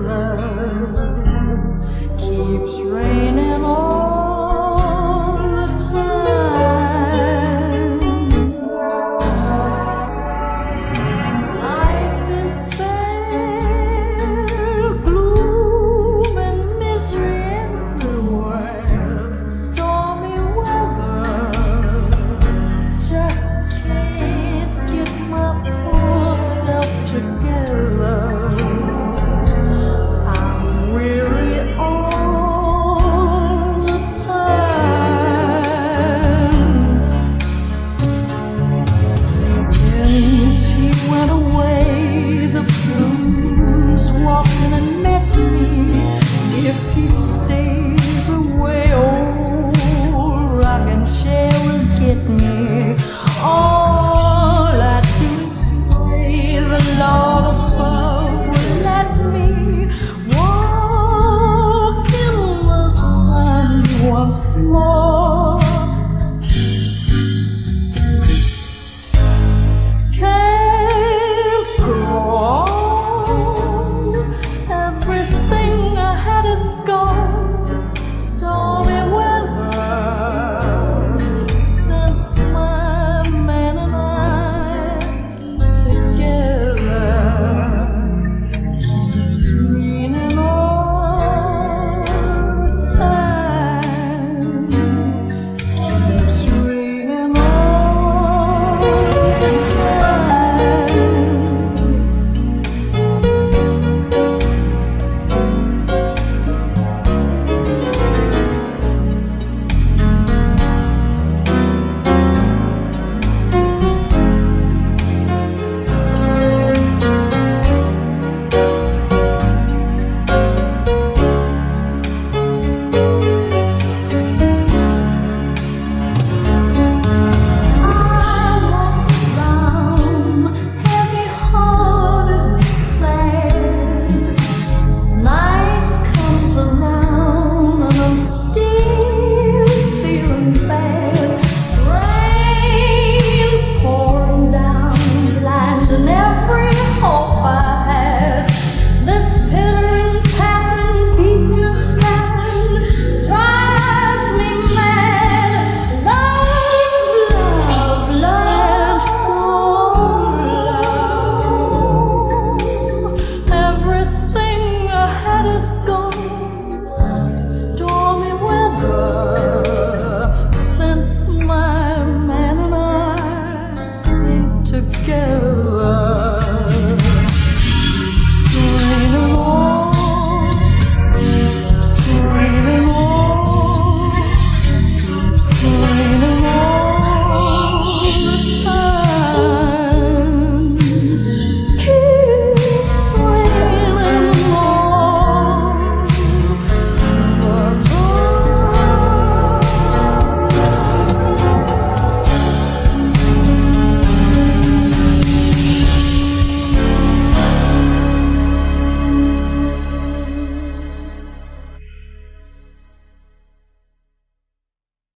love keeps raining. Since